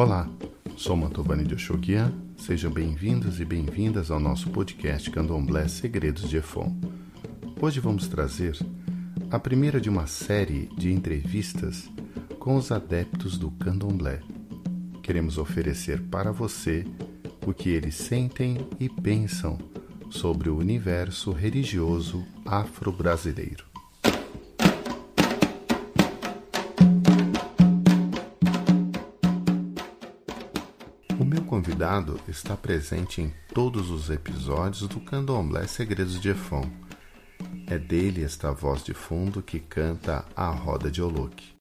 Olá, sou Mantovani de Oxoguian. Sejam bem-vindos e bem-vindas ao nosso podcast Candomblé Segredos de Efon. Hoje vamos trazer a primeira de uma série de entrevistas com os adeptos do Candomblé. Queremos oferecer para você o que eles sentem e pensam sobre o universo religioso afro-brasileiro. Convidado está presente em todos os episódios do Candomblé Segredos de Efon. É dele esta voz de fundo que canta a roda de Oloque.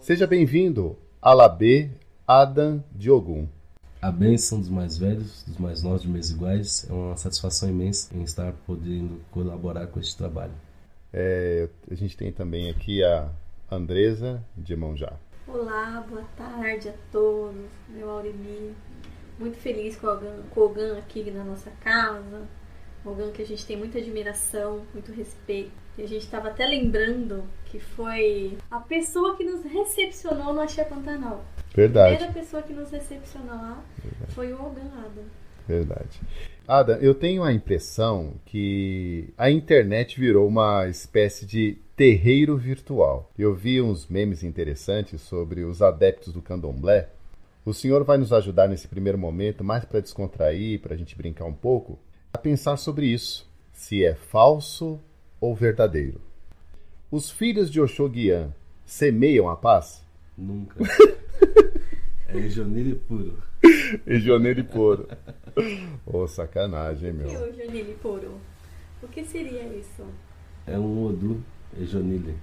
Seja bem-vindo, Alabê Adam Diogum. A bênção dos mais velhos, dos mais novos, de meus iguais, é uma satisfação imensa em estar podendo colaborar com este trabalho. É, a gente tem também aqui a Andresa de Monjá. Olá, boa tarde a todos, meu Auremi. Muito feliz com o Ogan, com o Ogan aqui na nossa casa. O Ogan que a gente tem muita admiração, muito respeito. E a gente estava até lembrando que foi a pessoa que nos recepcionou no Axé Pantanal. A Verdade, primeira pessoa que nos recepcionou lá foi o Ogan Adam. verdade. Adam, eu tenho a impressão que a internet virou uma espécie de terreiro virtual. Eu vi uns memes interessantes sobre os adeptos do candomblé. O senhor vai nos ajudar nesse primeiro momento, mais para descontrair, para a gente brincar um pouco, a pensar sobre isso. Se é falso ou verdadeiro. Os filhos de Oxoguian semeiam a paz? Nunca. é Jonilho puro. E Joneiro e Poro. Ô, sacanagem, hein, E meu. o Janine Puro? O que seria isso? É um Odu, Ejonile.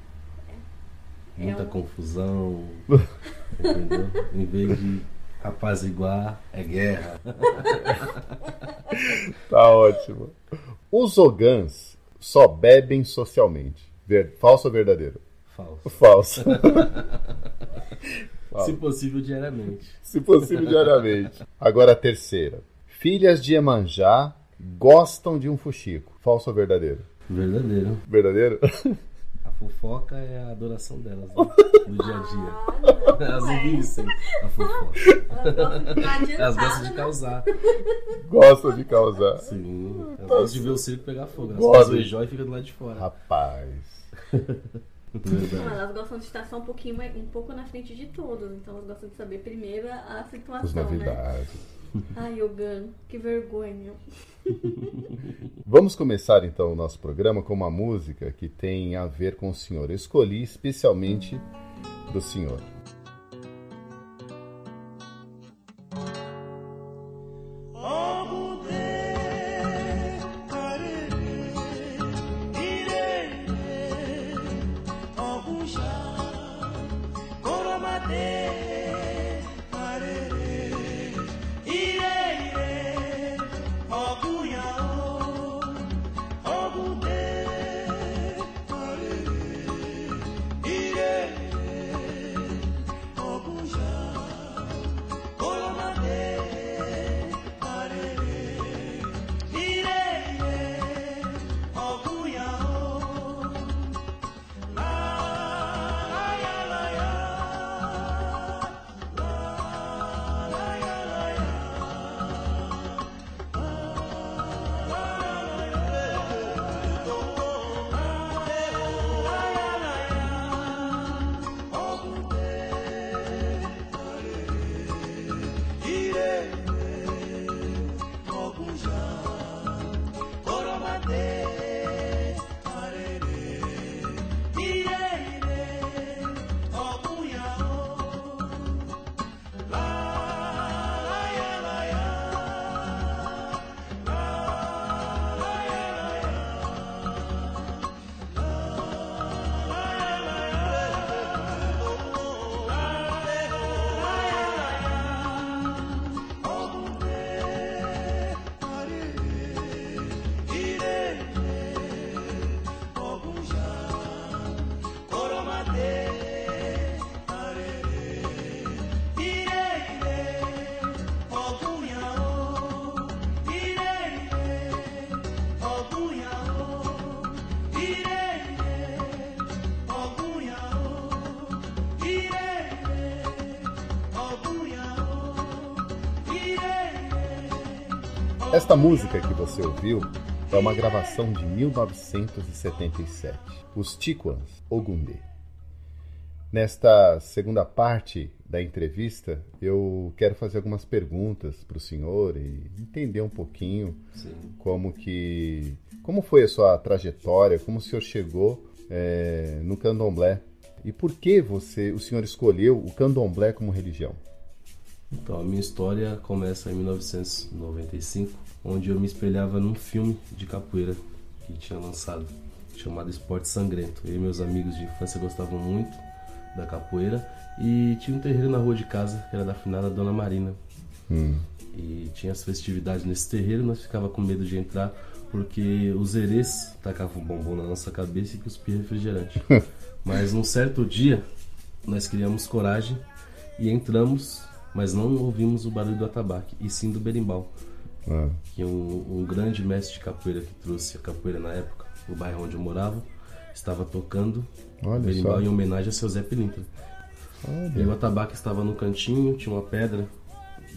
É Muita um- confusão, entendeu? Em vez de apaziguar, é guerra. Tá ótimo. Os Ogãs só bebem socialmente. Ver- Falso ou verdadeiro? Falso. Falso. Se possível, diariamente. Se possível, diariamente. Agora a terceira. Filhas de Emanjá gostam de um fuxico. Falso ou verdadeiro? Verdadeiro. Verdadeiro? A fofoca é a adoração delas, né? No dia a dia. Ah, Elas é. vivem a fofoca. Elas gostam de gostam de né? causar. Gostam de causar. Sim. Elas gostam de ver o circo pegar fogo. Elas o ejó e fica do lado de fora. Rapaz. Não, elas gostam de estar só um pouquinho mais- um pouco na frente de todos, então elas gostam de saber primeiro a As situação, né? novidades. Ai, Ogan, que vergonha. Vamos começar então o nosso programa com uma música que tem a ver com o senhor. Eu escolhi especialmente do senhor. Esta música que você ouviu é uma gravação de 1977. Os Tiquans Ogunde. Nesta segunda parte da entrevista, eu quero fazer algumas perguntas para o senhor e entender um pouquinho Sim. como que como foi a sua trajetória, como o senhor chegou é, no candomblé e por que você, o senhor escolheu o candomblé como religião? Então, a minha história começa em 1995, onde eu me espelhava num filme de capoeira que tinha lançado, chamado Esporte Sangrento. Eu e meus amigos de infância gostavam muito da capoeira e tinha um terreiro na rua de casa, que era da finada Dona Marina. Hum. E tinha as festividades nesse terreiro, nós ficava com medo de entrar porque os herês tacavam bombom na nossa cabeça e cuspia refrigerante. Mas num certo dia, nós criamos coragem e entramos, mas não ouvimos o barulho do atabaque, e sim do berimbau, Ah, que um, um grande mestre de capoeira que trouxe a capoeira na época, no bairro onde eu morava, estava tocando Olha berimbau só. em homenagem a seu Zé Pilintra. E o olha. atabaque estava no cantinho, tinha uma pedra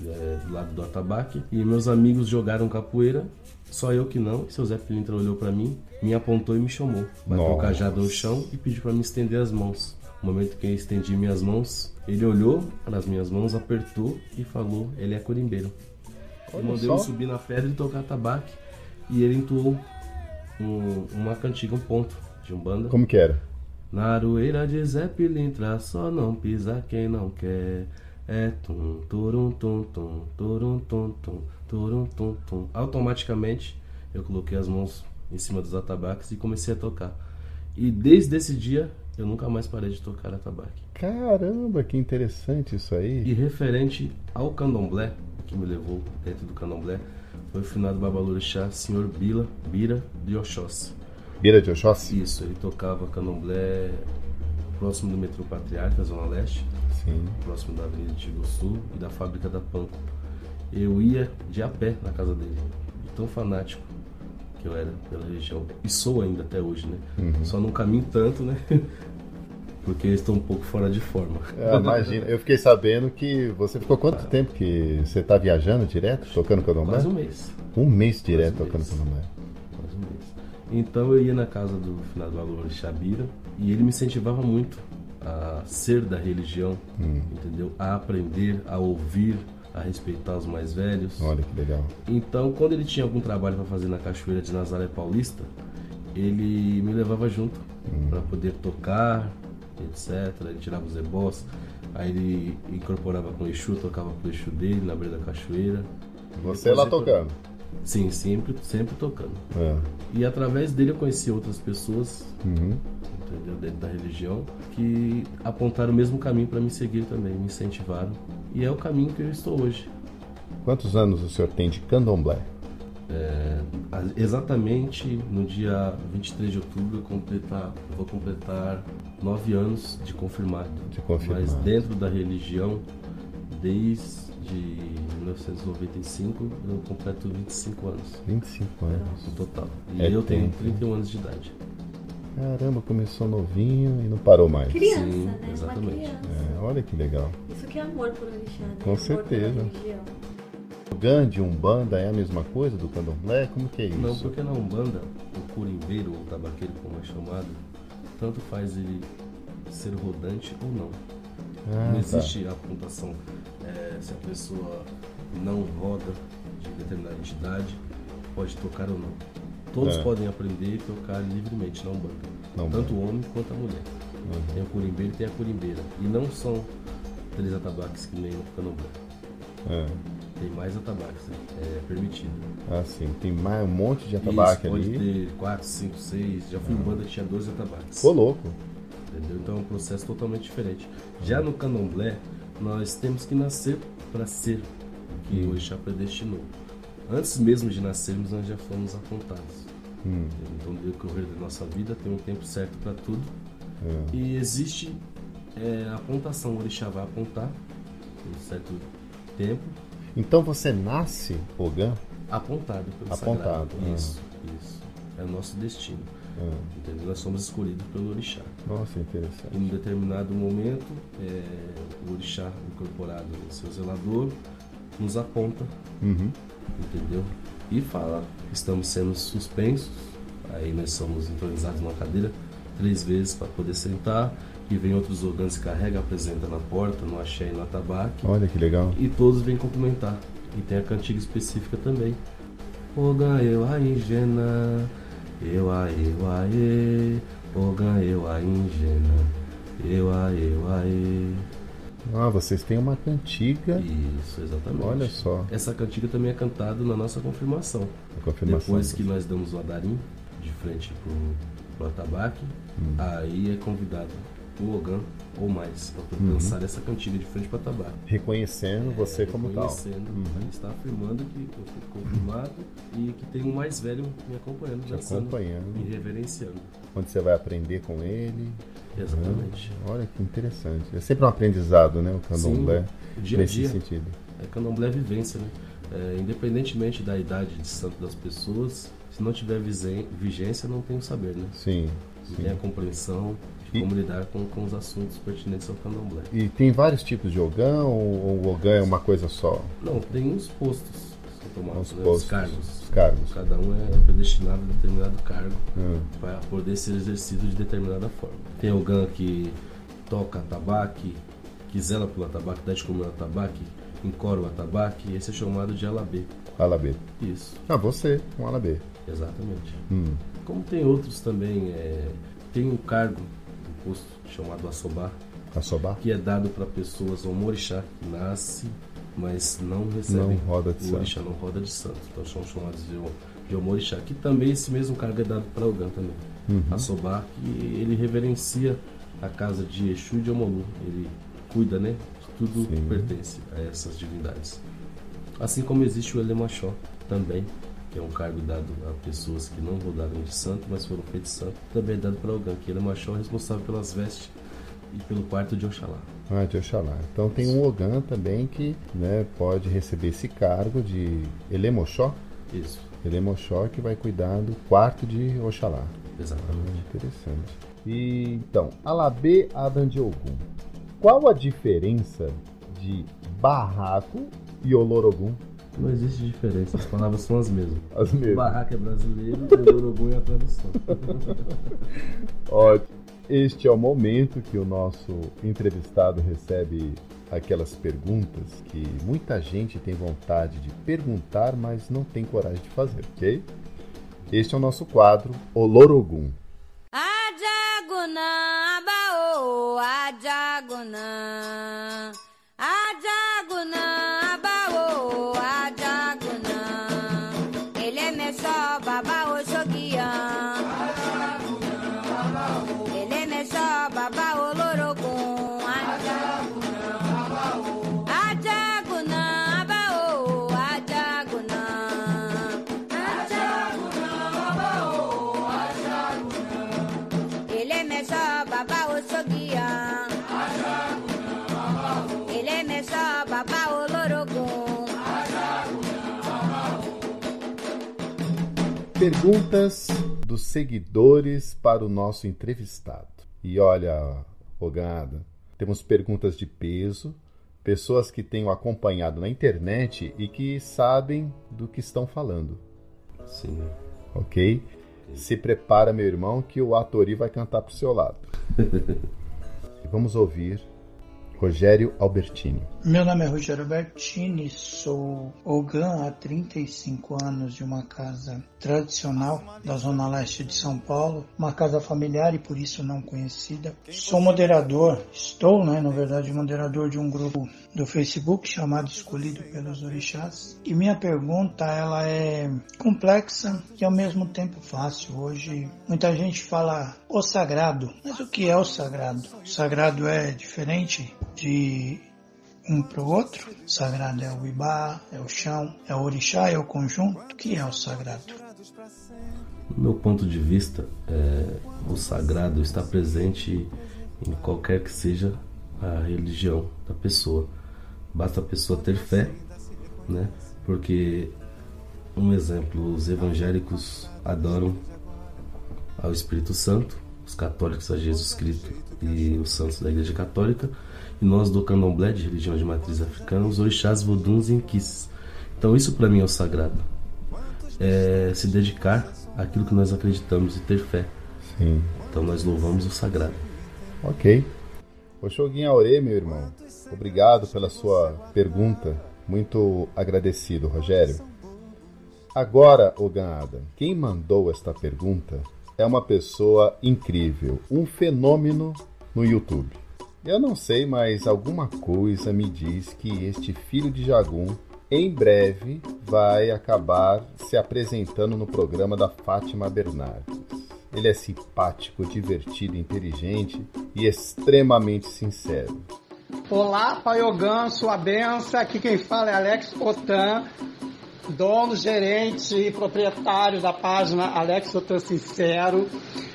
é, do lado do atabaque. E meus amigos jogaram capoeira, só eu que não. E seu Zé Pilintra olhou pra mim, me apontou e me chamou. Bateu o cajado no chão e pediu pra me estender as mãos. No momento que eu estendi minhas mãos, ele olhou para as minhas mãos, apertou e falou: Ele é corimbeiro. Olha Ele mandou só. eu subir na pedra e tocar atabaque. E ele entoou um- uma cantiga, um ponto de umbanda. Como que era? Na aroeira de Zé Pilintra, só não pisa quem não quer. É tum, turum, tum, tum, turum, tum, tum, turum, tum, tum. Automaticamente, eu coloquei as mãos em cima dos atabaques e comecei a tocar. E desde esse dia, eu nunca mais parei de tocar atabaque. Caramba, que interessante isso aí. E referente ao candomblé, que me levou dentro do candomblé, foi o finado Babalorixá, senhor Bila, Bira de Oxóssi. Bira de Oxóssi? Isso, ele tocava candomblé próximo do metrô Patriarca, Zona Leste, Sim. próximo da Avenida Tigo Sul e da fábrica da Panco. Eu ia de a pé na casa dele, de tão fanático que eu era pela religião. E sou ainda até hoje, né? Uhum. Só não caminho tanto, né? Porque eu estou um pouco fora de forma. Ah, imagina, eu fiquei sabendo que você ficou quanto tempo que você está viajando direto, tocando candomblé? Quase um mês. Um mês direto um tocando mês. candomblé. mais um mês. Então eu ia na casa do finado Valor Xabira e ele me incentivava muito a ser da religião, entendeu? A aprender, a ouvir, a respeitar os mais velhos. Olha que legal. Então, quando ele tinha algum trabalho para fazer na Cachoeira de Nazaré Paulista, ele me levava junto para poder tocar, etc. Ele tirava os ebós, aí ele incorporava com o Exu, tocava com o Exu dele na beira da cachoeira. Você lá tocando. Sim, sempre, sempre tocando. É. E através dele eu conheci outras pessoas, Uhum. entendeu? Dentro da religião, que apontaram o mesmo caminho para me seguir também, me incentivaram. E é o caminho que eu estou hoje. Quantos anos o senhor tem de candomblé? É, exatamente no dia 23 de outubro eu, completar, eu vou completar nove anos de confirmado. De confirmado. Mas dentro da religião, desde 1995, eu completo 25 anos 25 anos. no total. E É eu tenho tempo, 31 anos de idade. Caramba, começou novinho e não parou mais. Criança, Sim, né? Uma exatamente. criança. É, olha que legal. Isso que é amor por orixá, né? Com certeza. O Gandhi, Umbanda é a mesma coisa do candomblé? Como que é isso? Não, porque na Umbanda, o curimbeiro ou tabaqueiro, como é chamado, tanto faz ele ser rodante ou não. Ah, não tá. existe a pontuação é, se a pessoa não roda de determinada entidade, pode tocar ou não. Todos É. podem aprender e tocar livremente na Umbanda. Umbanda. Tanto o homem quanto a mulher. Uhum. Tem o curimbeiro e tem a curimbeira. E não são três atabaques que nem no candomblé. É. Tem mais atabaques, né? é permitido. Ah, sim. Tem mais um monte de atabaque Isso, pode ali. ter 4, 5, 6. Já fui em banda que tinha 12 atabaques. Ô, louco. Entendeu? Então é um processo totalmente diferente. Já no candomblé, nós temos que nascer para ser o que o Orixá predestinou. Antes mesmo de nascermos, nós já fomos apontados. Hum, Então, no decorrer da nossa vida, tem um tempo certo para tudo. é. E existe é, a apontação. O Orixá vai apontar um certo tempo, Então você nasce, Ogã? apontado pelo Apontado, sagrado. ah. Isso, isso. É o nosso destino. Ah, Entendeu? Nós somos escolhidos pelo Orixá. nossa, interessante. Em um determinado momento, é, o orixá incorporado em seu zelador nos aponta, Uhum. entendeu? E fala, estamos sendo suspensos, aí nós somos intronizados numa cadeira três vezes para poder sentar, e vem outros orgãs que carrega, apresenta na porta, no axé e no atabaque. Olha que legal. E todos vêm cumprimentar. E tem a cantiga específica também. Ogan eu a ingena, eu a eu a e, Ogan eu a ingena, eu a eu a e. Ah, vocês têm uma cantiga. Isso, exatamente. Olha só. Essa cantiga também é cantada na nossa confirmação. A confirmação. Depois que nós damos o adarim de frente pro, pro atabaque, Hum. aí é convidado o Ogan ou mais para Uhum. dançar essa cantiga de frente pro atabaque. Reconhecendo você como tal. Reconhecendo, Uhum. está afirmando que eu fui confirmado e que tem um mais velho me acompanhando, Te dançando, acompanhando. me reverenciando. Onde você vai aprender com ele. Exatamente. Olha que interessante. É sempre um aprendizado, né? O candomblé. Sim, dia nesse dia. sentido. É candomblé é vivência, né? É, independentemente da idade de santo das pessoas, se não tiver vigência, não tem o saber, né? Sim. Não sim. tem a compreensão de E- como lidar com, com os assuntos pertinentes ao candomblé. E tem vários tipos de ogã ou ou o ogã é uma coisa só? Não, tem uns postos tomados, Os né? postos, os cargos. os cargos. Cada um é predestinado a determinado cargo Ah, para poder ser exercido de determinada forma. Tem GAN que toca atabaque, que zela pelo atabaque, dá de comer o atabaque, encora o atabaque, esse é chamado de alabê. alabê. Isso, Ah, você, um alabê. exatamente. Hum. Como tem outros também, é, tem um cargo, um posto chamado assobá, Assobá? que é dado para pessoas, um orixá que nasce, mas não recebe Não roda de o santo. orixá, não roda de santo. Então são chamados de, de omorixá, que também esse mesmo cargo é dado para o GAN também. Uhum. Assobá, que ele reverencia a casa de Exu e de Omolu. Ele cuida, né? De tudo Sim. que pertence a essas divindades. Assim como existe o Elemachó também, que é um cargo dado a pessoas que não rodaram de santo, mas foram feitos santo, também é dado para Ogã, que Elemachó é responsável pelas vestes e pelo quarto de Oxalá. Ah, de Oxalá. Então tem um ogã também que né, pode receber esse cargo de Elemoxó. Isso, Elemoxó que vai cuidar do quarto de Oxalá. exatamente. Ah, interessante. E, então, Alabê Adam de Ogum. Qual a diferença de barraco e olorogum? Não existe diferença, as palavras são as mesmas. As mesmas. barraco é brasileiro e o Urubum é a tradução. Ótimo. Este é o momento que o nosso entrevistado recebe aquelas perguntas que muita gente tem vontade de perguntar, mas não tem coragem de fazer, ok? Este é o nosso quadro Olorogum. Ajaguna abaô, ajaguna. Ajaguna Perguntas dos seguidores para o nosso entrevistado. E olha, Ogada, temos perguntas de peso, pessoas que tenham acompanhado na internet e que sabem do que estão falando, Sim. ok? Se prepara, meu irmão, que o Atori vai cantar pro seu lado. Vamos ouvir Rogério Albertini. Meu nome é Rogério Bertini, sou Ogã há 35 anos de uma casa tradicional da Zona Leste de São Paulo, uma casa familiar e por isso não conhecida. Sou moderador, estou, né, na verdade, moderador de um grupo do Facebook chamado Escolhido pelos Orixás. E minha pergunta, ela é complexa e ao mesmo tempo fácil. Hoje, muita gente fala o sagrado, mas o que é o sagrado? O sagrado é diferente de um para o outro. Sagrado é o Ibá, é o chão, é o orixá, é o conjunto. O que é o sagrado? Do meu ponto de vista, é, o sagrado está presente em qualquer que seja a religião da pessoa. Basta a pessoa ter fé, né? Porque, um exemplo, os evangélicos adoram ao Espírito Santo, os católicos a Jesus Cristo e os santos da Igreja Católica, e nós do candomblé, de religião de matriz africana, os orixás, voduns e inquices. Então isso para mim é o sagrado. é se dedicar àquilo que nós acreditamos e ter fé. Sim. Então nós louvamos o sagrado. Ok. Oxoguinha Aure, meu irmão, obrigado pela sua pergunta. Muito agradecido, Rogério. Agora, Oganada, quem mandou esta pergunta é uma pessoa incrível, um fenômeno no YouTube. Eu não sei, mas alguma coisa me diz que este filho de Jagum em breve vai acabar se apresentando no programa da Fátima Bernardes. Ele é simpático, divertido, inteligente e extremamente sincero. Olá, Pai Ogan, sua benção. Aqui quem fala é Alex Otan, dono, gerente e proprietário da página Alex Otan Sincero.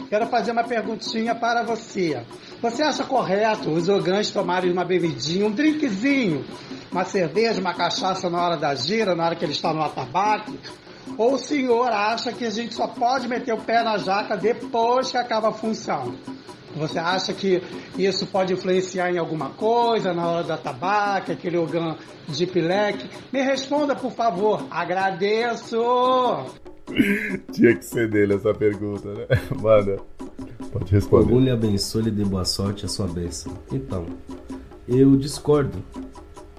Quero fazer uma perguntinha para você. Você acha correto os ogãs tomarem uma bebidinha, um drinkzinho, uma cerveja, uma cachaça na hora da gira, na hora que ele está no atabaque? Ou o senhor acha que a gente só pode meter o pé na jaca depois que acaba a função? Você acha que isso pode influenciar em alguma coisa na hora da tabaca, aquele ogã de pileque? Me responda, por favor. Agradeço! Tinha que ser dele essa pergunta, né? Manda. Pode responder. Ogum lhe abençoe e dê boa sorte a sua bênção. Então, eu discordo.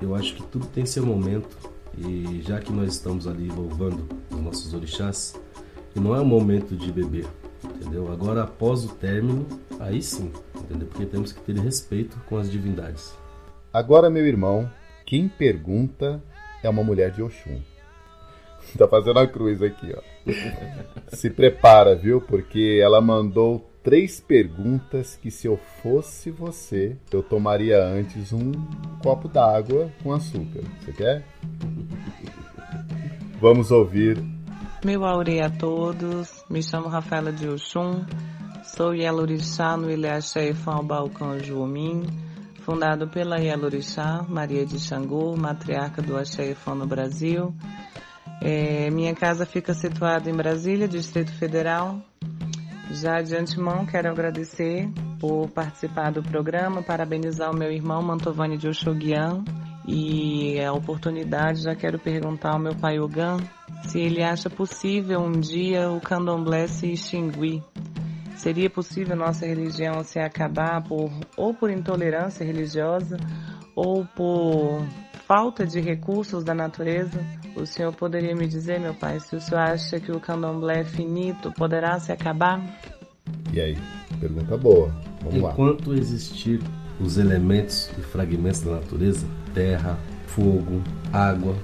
Eu acho que tudo tem seu momento. E já que nós estamos ali louvando os nossos orixás, não é o momento de beber, entendeu? Agora, após o término, aí sim, entendeu? Porque temos que ter respeito com as divindades. Agora, meu irmão, quem pergunta é uma mulher de Oxum. Tá fazendo a cruz aqui, ó. Se prepara, viu? Porque ela mandou três perguntas que se eu fosse você, eu tomaria antes um copo d'água com açúcar. Você quer? Vamos ouvir. Meu aurê a todos, me chamo Rafaela de Oxum, sou Yelorixá no Ilhaxé Ifão Balcão Juomim, fundado pela Yelorixá Maria de Xangô, matriarca do Axé no Brasil. É, minha casa fica situada em Brasília, Distrito Federal. Já de antemão quero agradecer por participar do programa, parabenizar o meu irmão Mantovani de Oxoguian e a oportunidade já quero perguntar ao meu pai Ogan se ele acha possível um dia o candomblé se extinguir. Seria possível nossa religião se acabar por ou por intolerância religiosa ou por falta de recursos da natureza? O senhor poderia me dizer, meu pai, se o senhor acha que o candomblé é finito poderá se acabar? E aí? Pergunta boa. Vamos lá. Enquanto existir os elementos e fragmentos da natureza, terra, fogo, água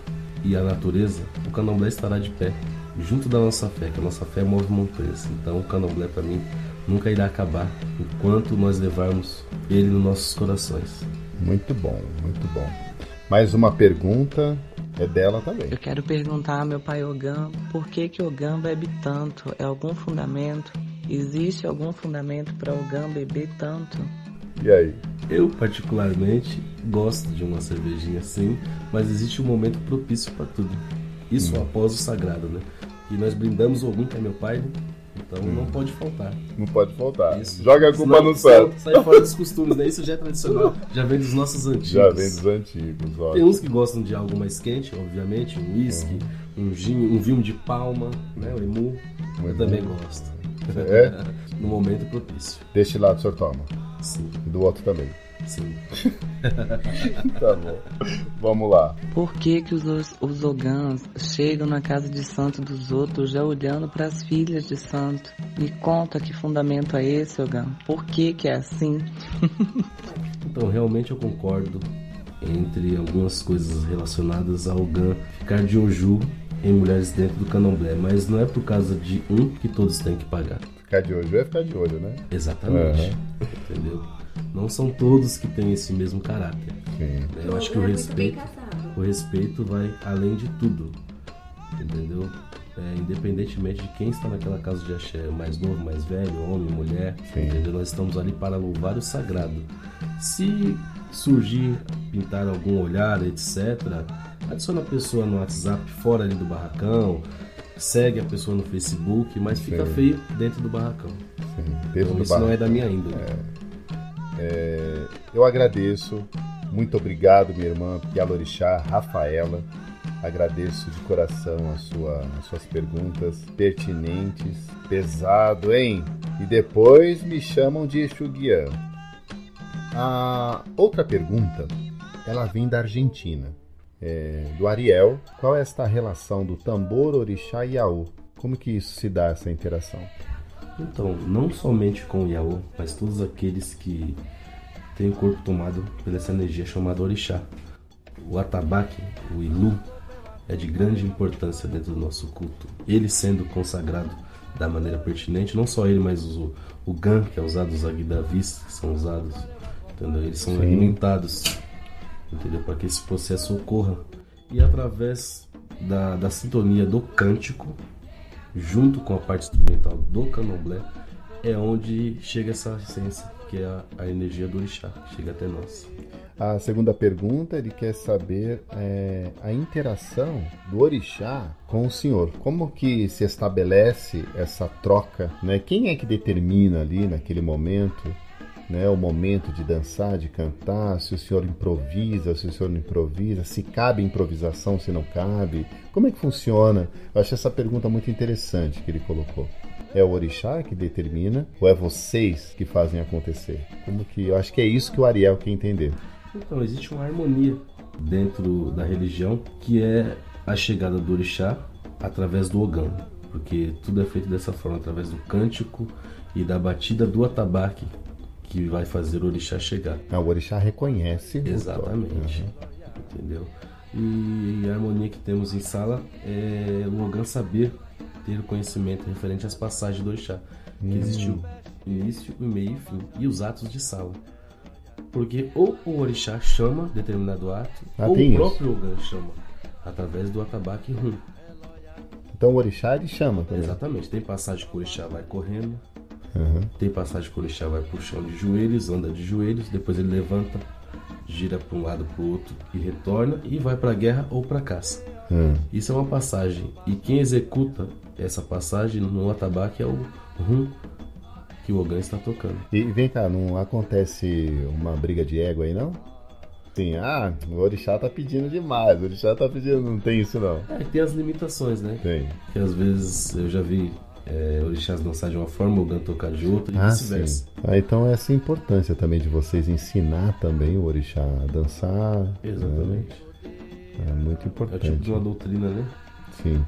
e a natureza, o candomblé estará de pé, junto da nossa fé, que a nossa fé move montanhas. Então o candomblé para mim nunca irá acabar enquanto nós levarmos ele nos nossos corações. Muito bom, muito bom. Mais uma pergunta é dela também. Eu quero perguntar ao meu pai Ogã por que que Ogã bebe tanto? É algum fundamento? Existe algum fundamento para Ogã beber tanto? E aí? Eu, particularmente, gosto de uma cervejinha assim, mas existe um momento propício para tudo. Isso Hum. após o sagrado, né? E nós brindamos o que é meu pai, né? então Hum. não pode faltar. Não pode faltar. Isso. Joga a culpa Senão no santo. Sai fora dos costumes, né? Isso já é tradicional, já vem dos nossos antigos. Já vem dos antigos, Tem ótimo. uns que gostam de algo mais quente, obviamente, um whisky, um, gin, um vinho de palma, né? O emu. Um Eu emu. também gosto. É? no momento propício. Deste lado o senhor toma. Sim, E do outro também. sim. Tá bom. Vamos lá. Por que que os, os Ogãs chegam na casa de santo dos outros já olhando para as filhas de santo? Me conta que fundamento é esse, Ogã? Por que que é assim? Então, realmente eu concordo entre algumas coisas relacionadas ao GAN ficar de Oju em mulheres dentro do candomblé, mas não é por causa de um que todos têm que pagar. Ficar de olho é ficar de olho, né? Exatamente. Entendeu? Não são todos que têm esse mesmo caráter. Sim. Eu acho que o é respeito, o respeito vai além de tudo. Entendeu? É, independentemente de quem está naquela casa de axé, mais novo, mais velho, homem, mulher, Sim. entendeu? Nós estamos ali para louvar o sagrado. Se surgir, pintar algum olhar, etc., adiciona a pessoa no WhatsApp fora ali do barracão, segue a pessoa no Facebook, mas fica Sim. feio dentro do barracão. Sim. Dentro Então do isso não bar. é da minha índole. Eu agradeço. Muito obrigado, minha irmã Pialorixá, Rafaela. Agradeço de coração a sua, as suas perguntas pertinentes. Pesado, hein? E depois me chamam de Exuguian. A outra pergunta, ela vem da Argentina. É, do Ariel, qual é esta relação do tambor, orixá e Yaô? Como que isso se dá, essa interação? Então, não somente com o Yaô, mas todos aqueles que têm o corpo tomado pela essa energia chamada orixá. O atabaque, o ilu, é de grande importância dentro do nosso culto. Ele sendo consagrado da maneira pertinente, não só ele, mas o, o gan, que é usado, os aguidavis, que são usados, entendeu? Eles são Sim. alimentados, entendeu? Para que esse processo ocorra. E através da, da sintonia do cântico, junto com a parte instrumental do candomblé, é onde chega essa essência, que é a, a energia do orixá, chega até nós. A segunda pergunta, ele quer saber é, a interação do orixá com o senhor. Como que se estabelece essa troca? Né? Quem é que determina ali naquele momento né, o momento de dançar, de cantar, se o senhor improvisa, se o senhor não improvisa, se cabe improvisação, se não cabe, como é que funciona? Eu acho essa pergunta muito interessante que ele colocou. É o orixá que determina ou é vocês que fazem acontecer? Como que eu acho que é isso que o Ariel quer entender. Então, existe uma harmonia dentro da religião que é a chegada do orixá através do ogã, porque tudo é feito dessa forma, através do cântico e da batida do atabaque que vai fazer o orixá chegar. Ah, o orixá reconhece. Exatamente. Uhum. Entendeu? E a harmonia que temos em sala é o ogã saber ter o conhecimento referente às passagens do orixá, que hum. existe o início, meio e fim, e os atos de sala. Porque ou o orixá chama determinado ato, ah, ou o próprio Ogã chama, através do atabaque rum. Então o orixá ele chama também. Exatamente. Tem passagem que o orixá vai correndo, uhum. tem passagem que o orixá vai pro chão de joelhos, anda de joelhos, depois ele levanta, gira para um lado para o outro e retorna e vai para a guerra ou para caça. Uhum. Isso é uma passagem. E quem executa essa passagem no atabaque é o rum que o Ogan está tocando. E vem cá, não acontece uma briga de ego aí não? Sim, ah, o Orixá tá pedindo demais, o Orixá tá pedindo, não tem isso não. É, tem as limitações, né? Tem. Que às vezes eu já vi é, orixás dançar de uma forma, o Ogan tocar de outra e ah, vice-versa. Ah, então essa é a importância também de vocês ensinar também o orixá a dançar. Exatamente. Né? É muito importante. É tipo de uma doutrina, né? Sim.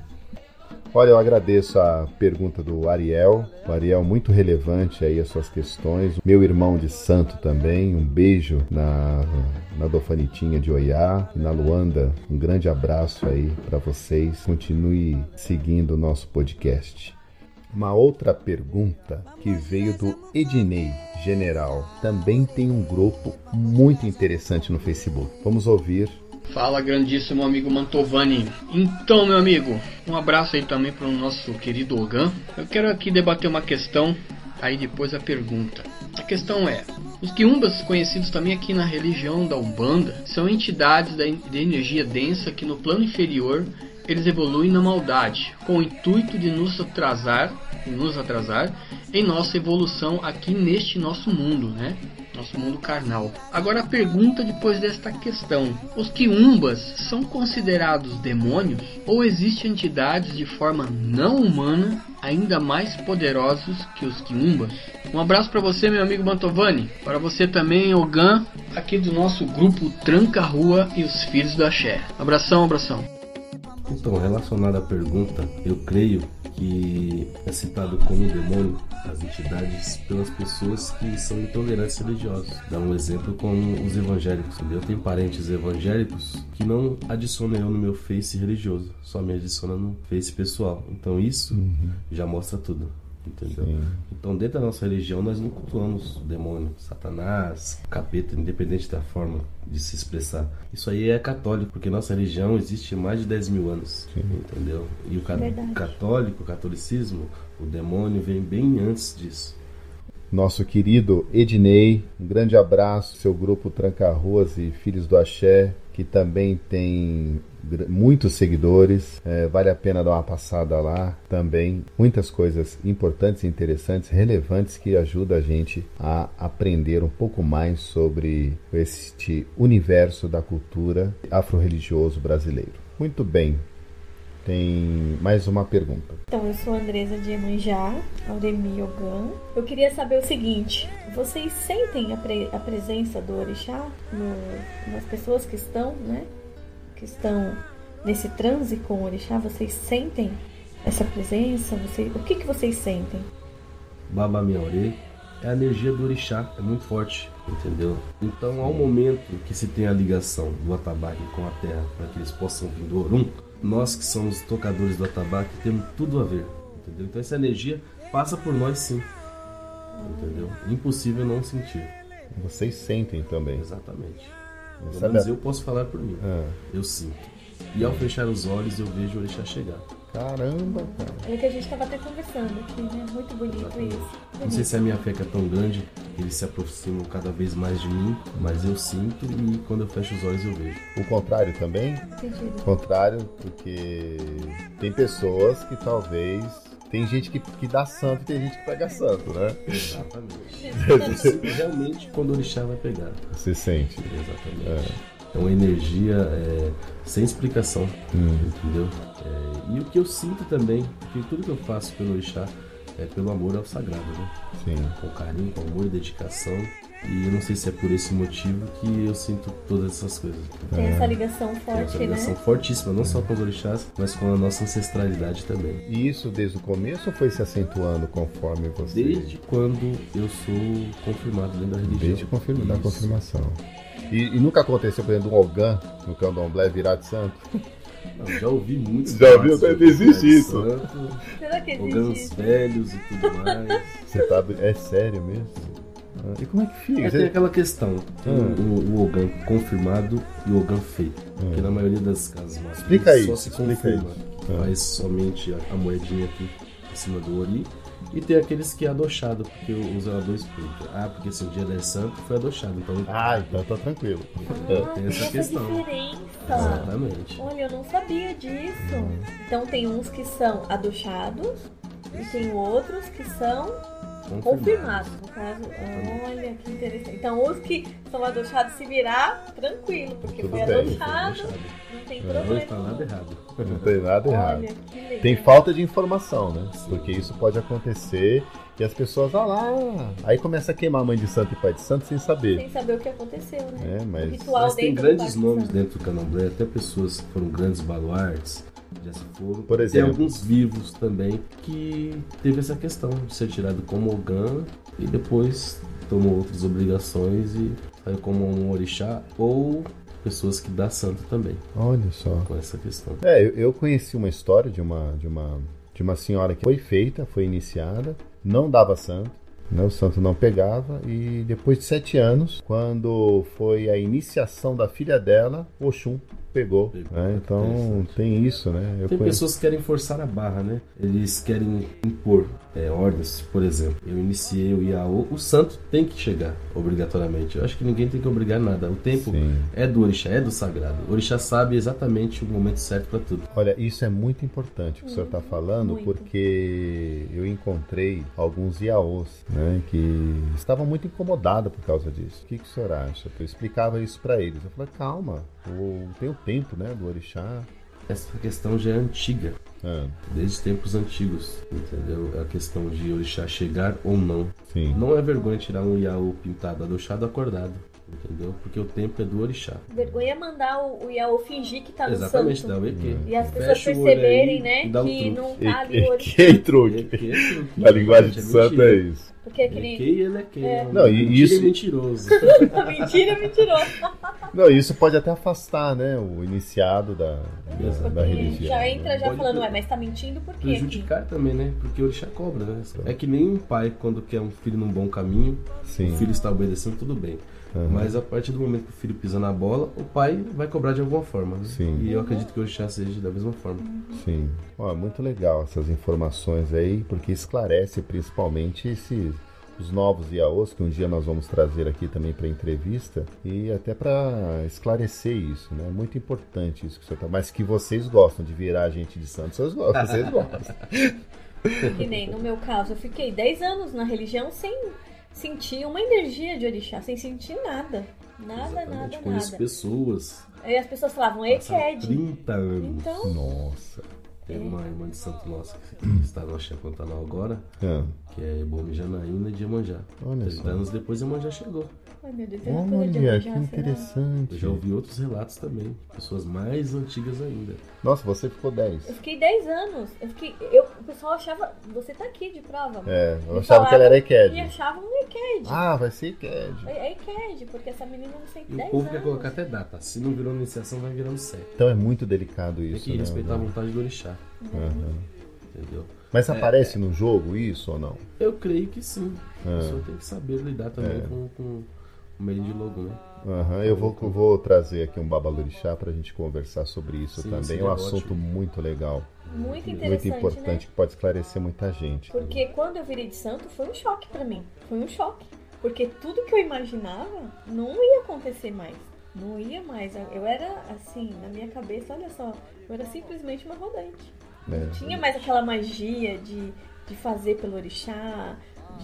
Olha, eu agradeço a pergunta do Ariel. O Ariel muito relevante aí as suas questões. Meu irmão de santo também. Um beijo na, na Dofanitinha de Oiá e na Luanda. Um grande abraço aí para vocês. Continue seguindo o nosso podcast. Uma outra pergunta que veio do Ednei General. Também tem um grupo muito interessante no Facebook. Vamos ouvir Fala, grandíssimo amigo Mantovani. Então, meu amigo, um abraço aí também para o nosso querido Ogan. Eu quero aqui debater uma questão, aí depois a pergunta. A questão é: os quiumbas, conhecidos também aqui na religião da Umbanda, são entidades de energia densa que no plano inferior eles evoluem na maldade, com o intuito de nos atrasar, nos atrasar em nossa evolução aqui neste nosso mundo, né? nosso mundo carnal. Agora a pergunta depois desta questão: os quiumbas são considerados demônios ou existem entidades de forma não humana ainda mais poderosos que os quiumbas? Um abraço para você, meu amigo Mantovani, para você também, Ogan, aqui do nosso grupo Tranca Rua e os Filhos do Axé. Abração, abração. Então, relacionado à pergunta, eu creio que é citado como demônio as entidades pelas pessoas que são intolerantes religiosos. Dá um exemplo com os evangélicos. Eu tenho parentes evangélicos que não adicionam eu no meu Face religioso, só me adiciona no Face pessoal. Então isso uhum. já mostra tudo. Entendeu? Sim. Então, dentro da nossa religião, nós não cultuamos o demônio, Satanás, capeta, independente da forma de se expressar. Isso aí é católico, porque nossa religião existe há mais de 10 mil anos. Sim. Entendeu? E o católico, o catolicismo, o demônio vem bem antes disso. Nosso querido Ednei, um grande abraço, seu grupo Tranca Ruas e Filhos do Axé, que também tem muitos seguidores. É, vale a pena dar uma passada lá também. Muitas coisas importantes, interessantes, relevantes que ajudam a gente a aprender um pouco mais sobre este universo da cultura afro-religioso brasileiro. Muito bem. Tem mais uma pergunta. Então, eu sou Andresa de Emanjá, Auremi Ogan. Eu queria saber o seguinte: vocês sentem a, pre- a presença do Orixá no- nas pessoas que estão, né? Que estão nesse transe com o Orixá? Vocês sentem essa presença? Vocês- o que, que vocês sentem? Baba Miaorê é a energia do orixá, é muito forte, entendeu? Então, ao momento que se tem a ligação do atabaque com a terra, para que eles possam vir do Orum, nós que somos tocadores do atabaque temos tudo a ver, entendeu? Então, essa energia passa por nós sim, entendeu? Impossível não sentir. Vocês sentem também. Exatamente. Pelo Sabe menos a- eu posso falar por mim. Ah, Eu sinto. E ao fechar os olhos, eu vejo o orixá chegar. caramba, cara. Olha que a gente estava até conversando aqui, né? Muito bonito isso. Não sei se a minha fé que é tão grande, eles se aproximam cada vez mais de mim, mas eu sinto e quando eu fecho os olhos eu vejo. O contrário também? Entendido. O contrário, porque tem pessoas que talvez. Tem gente que, que dá santo e tem gente que pega santo, né? Exatamente. Realmente quando o orixá vai pegar. Você sente. Exatamente. É uma energia é, sem explicação, Hum. entendeu? É, e o que eu sinto também, porque tudo que eu faço pelo orixá é pelo amor ao sagrado, né? Sim. Com carinho, com amor e dedicação. E eu não sei se é por esse motivo que eu sinto todas essas coisas. Tem essa ligação Tem forte, essa ligação né? fortíssima, não só com os orixás, mas com a nossa ancestralidade também. E isso desde o começo ou foi se acentuando conforme você. Desde quando eu sou confirmado dentro da religião. Desde confirma, da confirmação. E, e nunca aconteceu, por exemplo, um Ogan no candomblé virar de santo? Não, já ouvi muitos. Já ouviu? Existe isso. santo, Será que existe? velhos e tudo mais. Você tá. É sério mesmo? Ah, E como é que fica? Mas tem aquela questão, tem Hum. o, o Ogan confirmado e o Ogan feito. Porque na maioria das casas mágicas, Explica só isso, se explica confirma. que Ah. Faz somente a, a moedinha aqui em cima do ori. E tem aqueles que é adochado, porque o zelador explica. Ah, porque se o dia der santo, foi adochado. Então Ah, então tá tranquilo. Ah, tem essa questão. diferença. Exatamente. Olha, eu não sabia disso. Então tem uns que são adochados e tem outros que são confirmados. No caso, olha que interessante. Então os que são adochados se virar, tranquilo, porque Tudo foi bem, adochado, Adochado. não tem Não problema. está nada errado. Não tem nada errado. Olha. Tem falta de informação, né? Porque isso pode acontecer e as pessoas, ah lá, aí começa a queimar a mãe de santo e pai de santo sem saber. Sem saber o que aconteceu, né? É, O mas ritual Mas tem grandes nomes dentro do candomblé, até pessoas que foram grandes baluartes, já se foram. Por Tem exemplo. alguns vivos também que teve essa questão de ser tirado como Ogã e depois tomou outras obrigações e saiu como um orixá ou pessoas que dá santo também olha só. com essa questão. É, eu, eu conheci uma história de uma, de uma de uma senhora que foi feita, foi iniciada, não dava santo, né, o santo não pegava e depois de sete anos, quando foi a iniciação da filha dela, Oxum pegou. Pegou, né? Então tem isso, né? Eu Tem conheço- pessoas que querem forçar a barra, né? Eles querem impor é, ordens, por exemplo. Eu iniciei o Iaô, o santo tem que chegar, obrigatoriamente. Eu acho que ninguém tem que obrigar nada. O tempo Sim. é do orixá, é do sagrado. O orixá sabe exatamente o momento certo para tudo. Olha, isso é muito importante o que o senhor está falando, muito. porque eu encontrei alguns iaôs né, que estavam muito incomodados por causa disso. O que, que o senhor acha? Eu explicava isso para eles. Eu falei, calma, o, tem o tempo né, do orixá. Essa questão já é antiga, Ah, desde tempos antigos, entendeu? É a questão de orixá chegar ou não. sim. Não é vergonha tirar um Iaô pintado, adochado, acordado, entendeu? Porque o tempo é do orixá. Vergonha é mandar o, o Iaô fingir que tá no Exatamente, santo. dá o EQ. E as pessoas Fecha perceberem, aí né, e o que truque. não E, tá ali o e, orixá. que truque. EQ é truque. Na linguagem de É santo mentira. é isso. Porque EQ aquele. e ele é que. Não, e Mentira isso- é mentiroso. Mentira, é mentiroso. Não, isso pode até afastar né, o iniciado da, da, da religião. já entra já Pode falando, ter- ué, mas tá mentindo por quê? aqui? Prejudicar também, né? Porque o orixá cobra, né? É que nem um pai, quando quer um filho num bom caminho, Sim. o filho está obedecendo, tudo bem. Aham. Mas a partir do momento que o filho pisa na bola, o pai vai cobrar de alguma forma. Né? Sim. E eu acredito que o orixá seja da mesma forma. Sim. Ó, muito legal essas informações aí, porque esclarece principalmente esses os novos IAOs que um dia nós vamos trazer aqui também para entrevista e até para esclarecer isso, né? Muito importante isso que você tá, mas que vocês gostam de virar a gente de santo, vocês gostam, vocês gostam. Que nem no meu caso, eu fiquei 10 anos na religião sem sentir uma energia de orixá, sem sentir nada. Nada, Exatamente. nada, Conheço nada. pessoas. Aí as pessoas falavam, EQED. 30 anos. Então, Nossa. Tem É. uma irmã de Santo Nossa que está no Axé Pantanal agora, Ah, que é Bomi Janaína de Iemanjá. Olha 30 só. anos depois Iemanjá chegou. ai meu Deus, eu não Olha, que será? interessante. Eu já ouvi outros relatos também, pessoas mais antigas ainda. Nossa, você ficou 10. Eu fiquei 10 anos. Eu fiquei. Eu, o pessoal achava. Você tá aqui de prova. amor. É, eu Me achava que ela era EQED. E achavam um EQED. Ah, vai ser EQED. É EQED, porque essa menina não tem E o 10 povo anos. quer colocar até data. Se não virou iniciação, vai virando sério. Então é muito delicado Tem isso, que né? respeitar a vontade do orixá, Aham. entendeu? Mas aparece no jogo isso ou não? Eu creio que sim. A Ah. pessoa tem que saber lidar também É. com, com o meio de logo, né? Aham, eu vou, vou trazer aqui um babalorixá pra gente conversar sobre isso Sim, também. É um assunto ótimo. muito legal, Muito muito interessante, importante, né? que pode esclarecer muita gente. Porque quando eu virei de santo foi um choque pra mim. Foi um choque. Porque tudo que eu imaginava não ia acontecer mais. Não ia mais. Eu era assim, na minha cabeça, olha só, eu era simplesmente uma rodante. né? Não tinha mais aquela magia de, de fazer pelo orixá,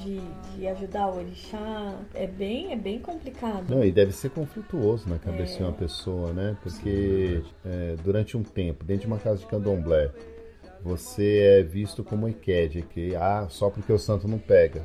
de, de ajudar o orixá. É bem, é bem complicado. Não, e deve ser conflituoso na cabeça É. de uma pessoa, né? Porque é, durante um tempo, dentro de uma casa de candomblé, você é visto como EQUED, que ah, só porque o santo não pega.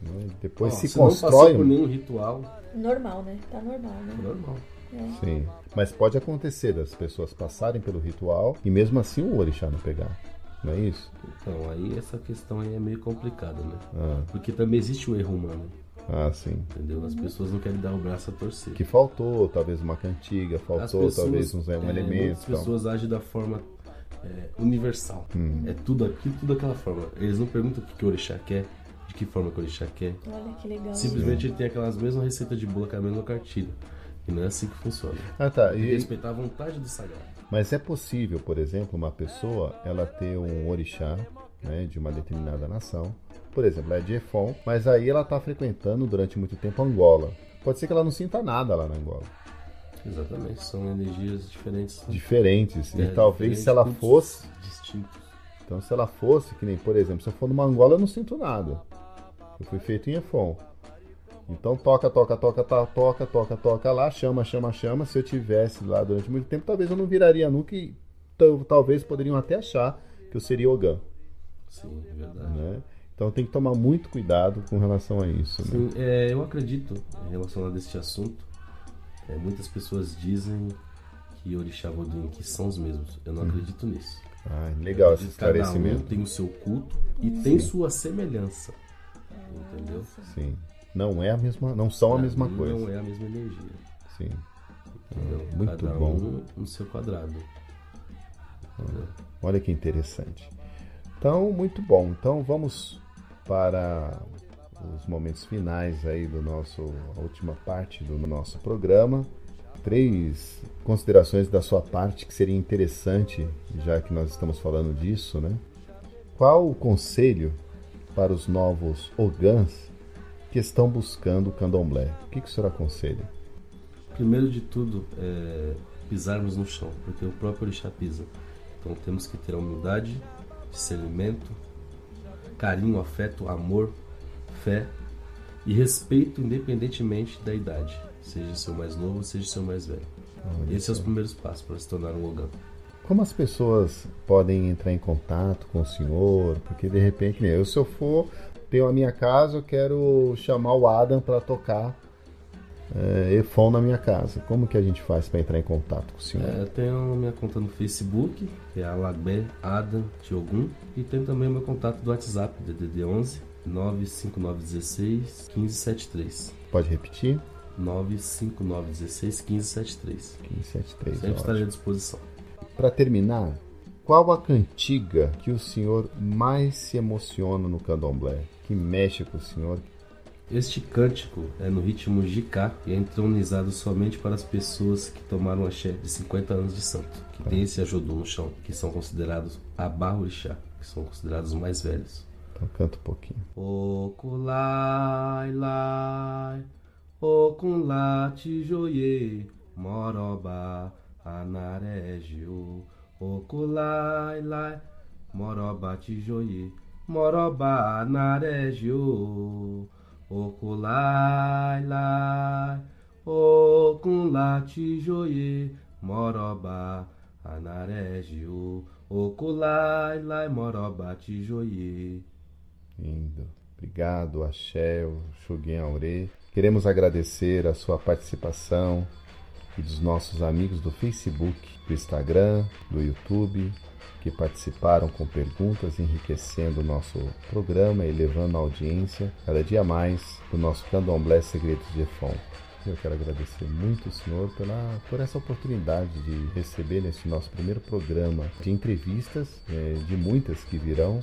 né? Depois se se não constrói. passou por nenhum ritual, Normal, né? Tá normal, né? normal. É. Sim. Mas pode acontecer das pessoas passarem pelo ritual e mesmo assim o orixá não pegar. Não é isso? Então, aí essa questão aí é meio complicada, né? Ah, Porque também existe o erro humano, ah, sim. entendeu? As pessoas não querem dar o braço a torcer. Que faltou, talvez uma cantiga, As faltou pessoas, talvez uns um é, elemento. Então. pessoas agem da forma é, universal. Hum. É tudo aqui, tudo daquela forma. Eles não perguntam o que, que o orixá quer, de que forma que o orixá quer. Olha que legal. Simplesmente ele tem aquelas mesmas receitas de bolo com a mesma cartilha. E não é assim que funciona. Ah, tá. E, respeitar a vontade do sagrado. mas é possível, por exemplo, uma pessoa ela ter um orixá né, de uma determinada nação. Por exemplo, ela é de Efon, mas aí ela está frequentando durante muito tempo Angola. Pode ser que ela não sinta nada lá na Angola. Exatamente, são energias diferentes. Diferentes. É, e talvez se ela fosse. Distintos. Então, se ela fosse, que nem, por exemplo, se eu for numa Angola, eu não sinto nada. Eu fui feito em Efon. Então, toca, toca, toca, toca, toca, toca, toca lá, chama, chama, chama. Se eu tivesse lá durante muito tempo, talvez eu não viraria nunca e tal- talvez poderiam até achar que eu seria Ogã, Sim, é verdade. né? Então, tem que tomar muito cuidado com relação a isso, né? Sim, é, eu acredito, relacionado a este assunto, é, muitas pessoas dizem que Orixá Vodun que são os mesmos. Eu não acredito nisso. Ah, legal esse Cada um esclarecimento. tem o seu culto e tem sua semelhança. Entendeu? Sim. Não é a mesma, não são a mesma mim, coisa. Não é a mesma energia. Sim. Entendeu? Muito Cada bom. um no seu quadrado. Entendeu? Olha que interessante. Então, muito bom. Então, vamos para os momentos finais aí do nosso a última parte do nosso programa. Três considerações da sua parte que seria interessante, já que nós estamos falando disso, né? Qual o conselho para os novos ogãs que estão buscando o candomblé? O que, que o senhor aconselha? Primeiro de tudo, é pisarmos no chão, porque o próprio orixá pisa. Então temos que ter a humildade, discernimento, carinho, afeto, amor, fé e respeito independentemente da idade, seja seu mais novo, seja seu mais velho. Esses são os primeiros passos para se tornar um ogã. Como as pessoas podem entrar em contato com o senhor? Porque de repente, eu, se eu for, tenho a minha casa, eu quero chamar o Adam para tocar é, Efon na minha casa. Como que a gente faz para entrar em contato com o senhor? É, eu tenho a minha conta no Facebook, que é Alagbé Adam Tiogun, e tem também o meu contato do WhatsApp, DDD 11 95916 1573. Pode repetir? 95916 1573. 1573. Sempre estarei à disposição. Para terminar, qual a cantiga que o senhor mais se emociona no candomblé? Que mexe com o senhor? Este cântico é no ritmo Jicá e é entronizado somente para as pessoas que tomaram axé de 50 anos de santo, que tem esse ajudô no chão, que são considerados abarrorixá, que são considerados os mais velhos. Então canta um pouquinho. Okulai lai, okunla tijoye, moroba anaregio. Okulai lai, moroba tijoye, moroba anaregio. Okulai lai, Okun lati joye, moroba, anaregio. Okulai, lai, moroba, tijoye. Lindo. Obrigado, Axé, Xuguin Aure. Queremos agradecer a sua participação e dos nossos amigos do Facebook, do Instagram, do YouTube, que participaram com perguntas, enriquecendo o nosso programa e levando a audiência cada dia mais do nosso Candomblé Segredos de Efon. Eu quero agradecer muito o senhor pela, por essa oportunidade de receber nesse nosso primeiro programa de entrevistas, é, de muitas que virão.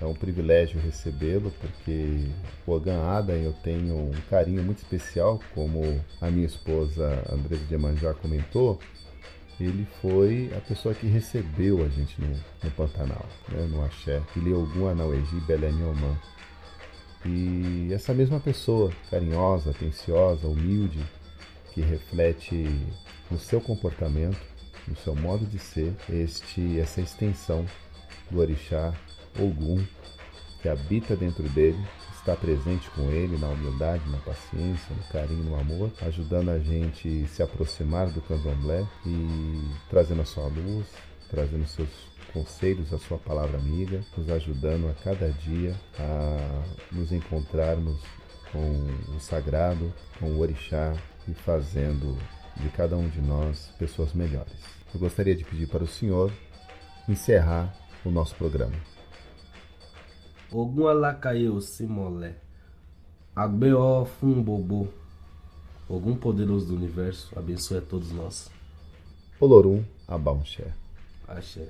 É um privilégio recebê-lo, porque o Ogan Adam eu tenho um carinho muito especial, como a minha esposa Andresa Amanjá comentou, ele foi a pessoa que recebeu a gente no, no Pantanal, né, no Axé, Ele algum Anauegi Beleniomã. E essa mesma pessoa, carinhosa, atenciosa, humilde, que reflete no seu comportamento, no seu modo de ser, este, essa extensão do Orixá Ogum, que habita dentro dele, está presente com ele na humildade, na paciência, no carinho, no amor, ajudando a gente se aproximar do candomblé e trazendo a sua luz, trazendo seus conselhos, a sua palavra amiga, nos ajudando a cada dia a nos encontrarmos com o sagrado, com o orixá e fazendo de cada um de nós pessoas melhores. Eu gostaria de pedir para o senhor encerrar o nosso programa. Ogun Alakaye Simolé. Agbeó Fum Bobo. Ogum poderoso do universo, abençoe a todos nós. Olorum Abaunxé. Axé.